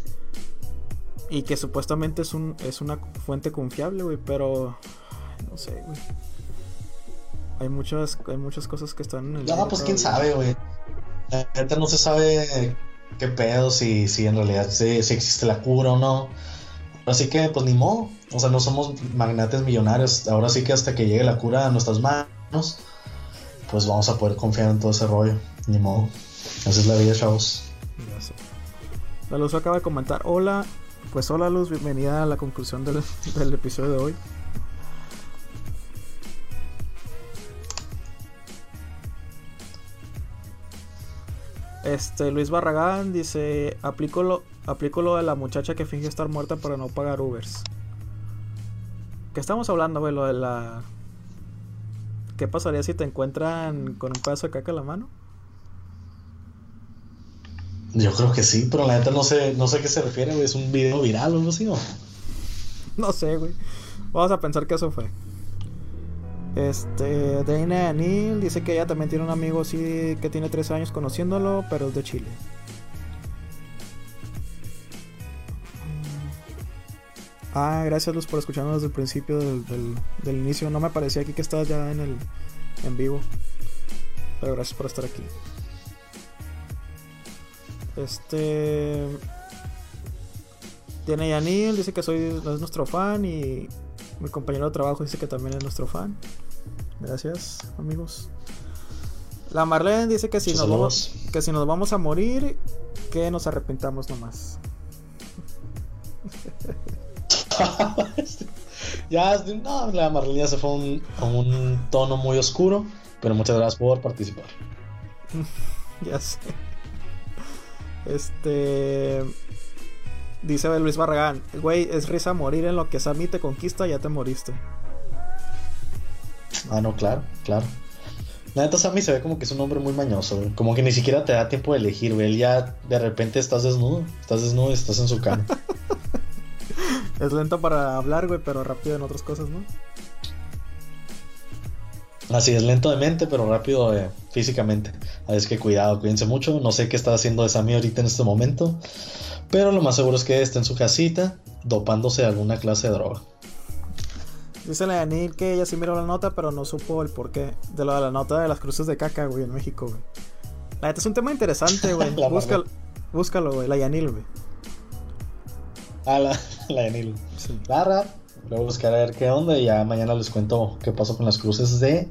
Y que supuestamente es, un, es una fuente confiable, güey, pero no sé, güey. Hay muchas, hay muchas cosas que están en el... No, pues quién sabe, güey. Ahorita no se sabe qué pedo, si, si en realidad si, existe la cura o no. Así que, pues ni modo. O sea, no somos magnates millonarios. Ahora sí que hasta que llegue la cura a nuestras manos, pues vamos a poder confiar en todo ese rollo. Ni modo. Esa es la vida, chavos. Ya sé. La luz acaba de comentar: Hola, pues hola Luz, bienvenida a la conclusión del, episodio de hoy. Este, Luis Barragán dice, aplico lo, aplico lo de la muchacha que finge estar muerta para no pagar Ubers. ¿Qué estamos hablando, güey? Lo de la... ¿Qué pasaría si te encuentran con un pedazo de caca en la mano? Yo creo que sí, pero la neta no sé, no sé a qué se refiere, güey. ¿Es un video viral o algo así, no? No sé, güey. Vamos a pensar que eso fue. Este, Dana Anil dice que ella también tiene un amigo así que tiene tres años conociéndolo, pero es de Chile. Ah, gracias Luz por escucharnos desde el principio del, del, inicio. No me parecía aquí que estabas ya en el en vivo. Pero gracias por estar aquí. Este. Tiene Yanil, dice que soy es nuestro fan. Y mi compañero de trabajo dice que también es nuestro fan. Gracias, amigos. La Marlene dice que si, nos vamos, que si nos vamos a morir, que nos arrepentamos nomás. ya, no, la Marlene se fue un, a un tono muy oscuro, pero muchas gracias por participar. ya sé. Este. Dice Luis Barragán, güey, es risa morir en lo que Sammy te conquista, ya te moriste. Ah, no, claro, claro. La neta Sammy se ve como que es un hombre muy mañoso, güey. Como que ni siquiera te da tiempo de elegir, güey. Él ya de repente estás desnudo, estás desnudo y estás en su cama. es lento para hablar, güey, pero rápido en otras cosas, ¿no? Así es, lento de mente, pero rápido eh, físicamente. Así es que cuidado, cuídense mucho. No sé qué está haciendo Sammy ahorita en este momento. Pero lo más seguro es que esté en su casita dopándose de alguna clase de droga. Dice la Yanil que ella sí miró la nota, pero no supo el porqué de lo de la nota de las cruces de caca, güey, en México, güey. La neta es un tema interesante, güey. búscalo, búscalo, güey, la Yanil, güey. Ah, la, la Yanil. Sí. La Luego buscar a ver qué onda y ya mañana les cuento qué pasó con las cruces de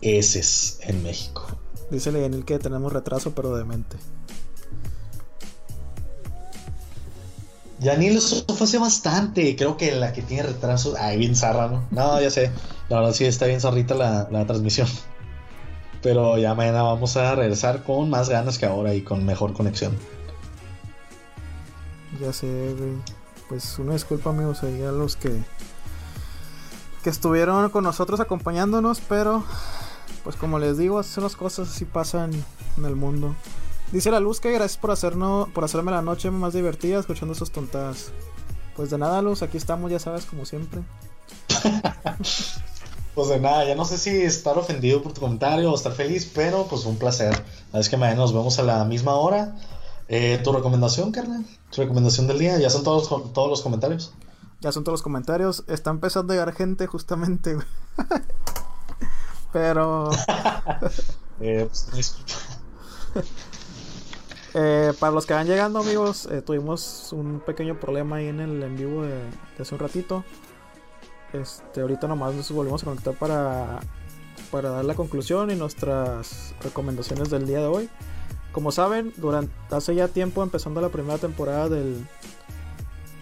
heces en México. Dice Yanil que tenemos retraso, pero de mente. Yanil, eso fue hace bastante. Creo que la que tiene retraso. Ay, bien zarra, ¿no? No, ya sé. La verdad sí está bien zarrita la, la transmisión. Pero ya mañana vamos a regresar con más ganas que ahora y con mejor conexión. Ya sé, güey. Pues una disculpa, amigos, ahí a los que. Estuvieron con nosotros acompañándonos, pero. Pues como les digo, son las cosas así pasan en el mundo. Dice la luz que gracias por hacernos, por hacerme la noche más divertida escuchando sus tontadas. Pues de nada, Luz, aquí estamos, ya sabes, como siempre. pues de nada, ya no sé si estar ofendido por tu comentario o estar feliz, pero pues un placer. Es que mañana nos vemos a la misma hora. Eh, ¿Tu recomendación, carnal? ¿Tu recomendación del día? ¿Ya son todos, todos los comentarios? Ya son todos los comentarios. Está empezando a llegar gente justamente, Pero... eh, pues, eh, para los que van llegando, amigos, eh, tuvimos un pequeño problema ahí en el en vivo de, hace un ratito. Este, ahorita nomás nos volvemos a conectar para, para dar la conclusión y nuestras recomendaciones del día de hoy. Como saben, durante hace ya tiempo, empezando la primera temporada del,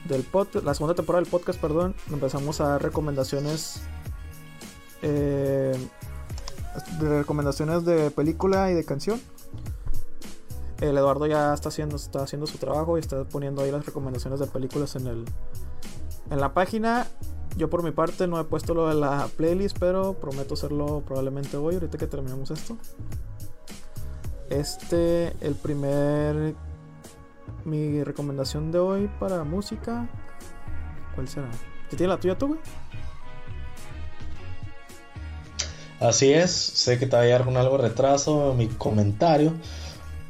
del la segunda temporada del podcast, perdón, empezamos a dar recomendaciones eh, de recomendaciones de película y de canción. El Eduardo ya está haciendo, está haciendo su trabajo y está poniendo ahí las recomendaciones de películas en el en la página. Yo por mi parte no he puesto lo de la playlist, pero prometo hacerlo probablemente hoy, ahorita que terminemos esto. Este, el primer. Mi recomendación de hoy para música. ¿Cuál será? ¿Qué tiene la tuya tú, güey? Así es, sé que te va a llegar con algo de retraso mi comentario.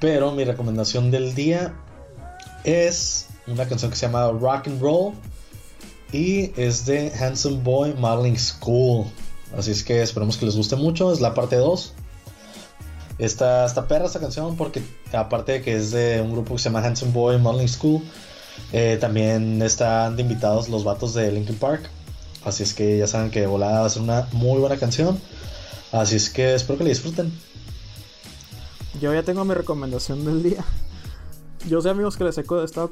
Pero mi recomendación del día es una canción que se llama Rock and Roll y es de Handsome Boy Modeling School. Así es que esperemos que les guste mucho. Es la parte 2. Está esta perra esta canción porque aparte de que es de un grupo que se llama Handsome Boy Modeling School, eh, también están de invitados los vatos de Linkin Park. Así es que ya saben que volada va a ser una muy buena canción. Así es que espero que la disfruten. Yo ya tengo mi recomendación del día. Yo sé amigos que les he estado,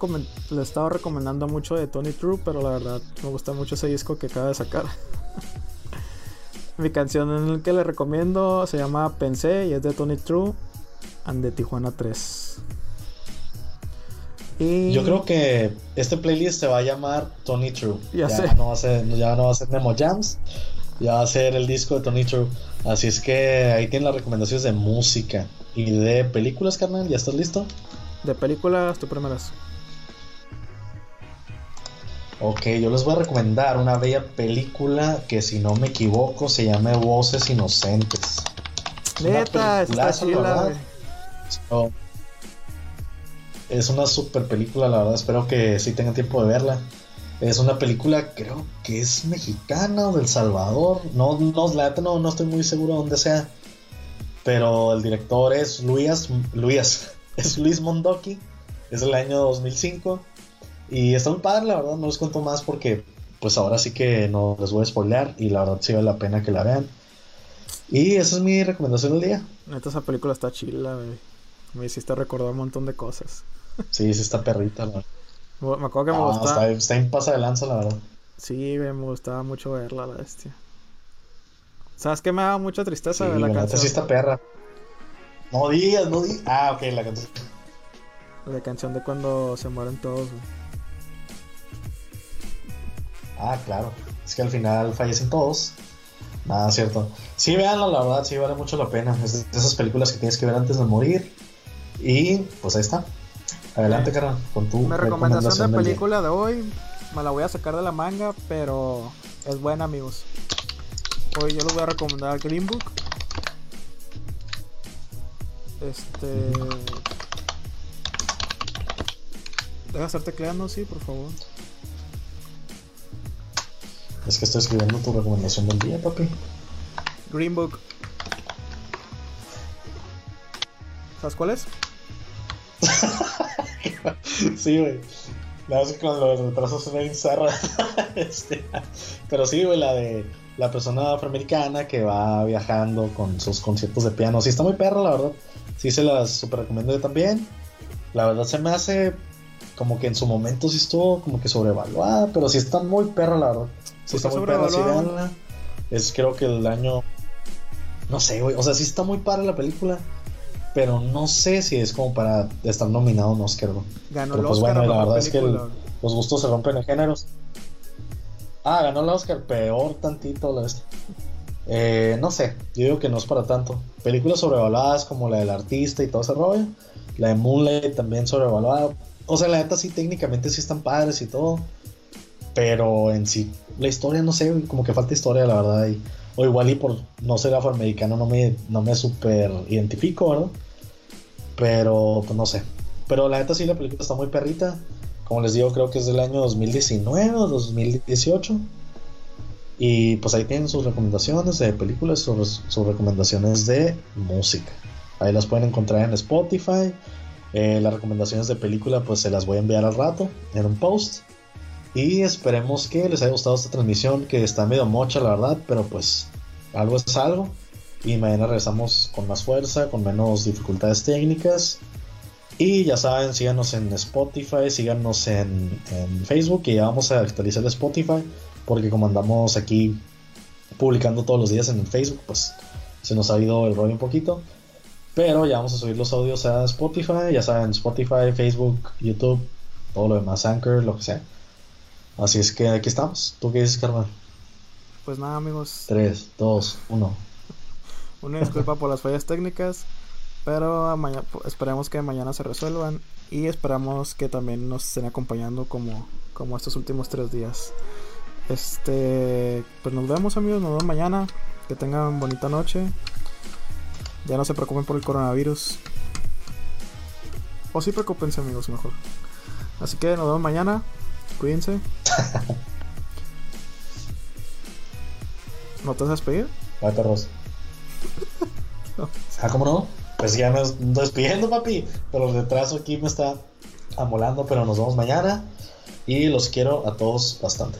les estado recomendando mucho de Tony True, pero la verdad me gusta mucho ese disco que acaba de sacar. Mi canción en el que les recomiendo se llama Pensé y es de Tony True and de Tijuana 3. Y... Yo creo que este playlist se va a llamar Tony True. Ya, sé. No va a ser, ya no va a ser Nemo Jams, ya va a ser el disco de Tony True. Así es que ahí tienen las recomendaciones de música. ¿Y de películas, carnal? ¿Ya estás listo? De películas, tu primeras. Ok, yo les voy a recomendar una bella película que si no me equivoco se llama Voces Inocentes. Neta, está chila, Es una super película, la verdad. Espero que sí tengan tiempo de verla. Es una película, creo que es mexicana o del Salvador. No, no, la no, no estoy muy seguro de dónde sea. Pero el director es Luis, Luis, es Luis Mondoki, es del año 2005. Y está muy padre, la verdad, no les cuento más porque pues ahora sí que no les voy a spoilear y la verdad sí vale la pena que la vean. Y esa es mi recomendación del día. Neta, esa película está chila, Me hiciste recordar un montón de cosas. Sí, sí está perrita, la Me acuerdo que me gustaba. Está, está en pasa de lanza, la verdad. Sí, me gustaba mucho verla, la bestia. ¿Sabes qué me da mucha tristeza de la, la canción? Sí, esta perra. No digas, no digas. Ah, ok, la canción. La canción de cuando se mueren todos, Ah, claro. Es que al final fallecen todos. Nada, cierto. Sí, véanlo, la verdad, sí vale mucho la pena. Es de esas películas que tienes que ver antes de morir. Y pues ahí está. Adelante, carnal, con tu Mi recomendación de película de hoy me la voy a sacar de la manga, pero es buena, amigos. Hoy yo les voy a recomendar Green Book. Este. Deja estar tecleando, sí, por favor. Es que estoy escribiendo tu recomendación del día, papi. Green Book. ¿Sabes cuál es? sí, güey. La verdad es que con los retrasos se me zarra. este, pero sí, güey, la de la persona afroamericana que va viajando con sus conciertos de piano. Sí, está muy perra, la verdad. Sí, se las super recomiendo yo también. La verdad se me hace como que en su momento sí estuvo como que sobrevaluada, pero sí está muy perra, la verdad. Sí está muy perra, sí, veanla. Es creo que el año. No sé, güey. O sea, sí está muy padre la película pero no sé si es como para estar nominado a un Oscar. Ganó pero el pues Oscar bueno, la verdad es que el- película. los gustos se rompen en géneros. Ah, ganó el Oscar, peor tantito la bestia. Eh, no sé, yo digo que no es para tanto. Películas sobrevaluadas como la del artista y todo ese rollo. La de Moonlight también sobrevaluada. O sea, la neta sí, técnicamente sí están padres y todo. Pero en sí, la historia, no sé, como que falta historia, la verdad. y- o igual y por no ser afroamericano no me, no me super identifico, ¿verdad? Pero, pues no sé. Pero la neta sí, la película está muy perrita. Como les digo, creo que es del año 2019 o 2018. Y pues ahí tienen sus recomendaciones de películas, sus, sus recomendaciones de música. Ahí las pueden encontrar en Spotify. Eh, las recomendaciones de película pues se las voy a enviar al rato en un post. Y esperemos que les haya gustado esta transmisión que está medio mocha la verdad, pero pues algo es algo. Y mañana regresamos con más fuerza, con menos dificultades técnicas. Y ya saben, síganos en Spotify, síganos en, Facebook, que ya vamos a actualizar Spotify, porque como andamos aquí publicando todos los días en el Facebook, pues se nos ha ido el rollo un poquito. Pero ya vamos a subir los audios a Spotify, ya saben, Spotify, Facebook, YouTube, todo lo demás, Anchor, lo que sea. Así es que aquí estamos. ¿Tú qué dices, Carmen? Pues nada, amigos. 3, 2, 1. Una disculpa por las fallas técnicas. Pero mañana, esperemos que mañana se resuelvan. Y esperamos que también nos estén acompañando como, como estos últimos tres días. Este. Pues nos vemos, amigos. Nos vemos mañana. Que tengan bonita noche. Ya no se preocupen por el coronavirus. O sí preocupense, amigos, mejor. Así que nos vemos mañana. Cuídense. ¿No te has despedido? Bye, perros. Ah, ¿cómo no? Pues ya me ando despidiendo, papi. Pero el retraso aquí me está amolando. Pero nos vemos mañana. Y los quiero a todos bastante.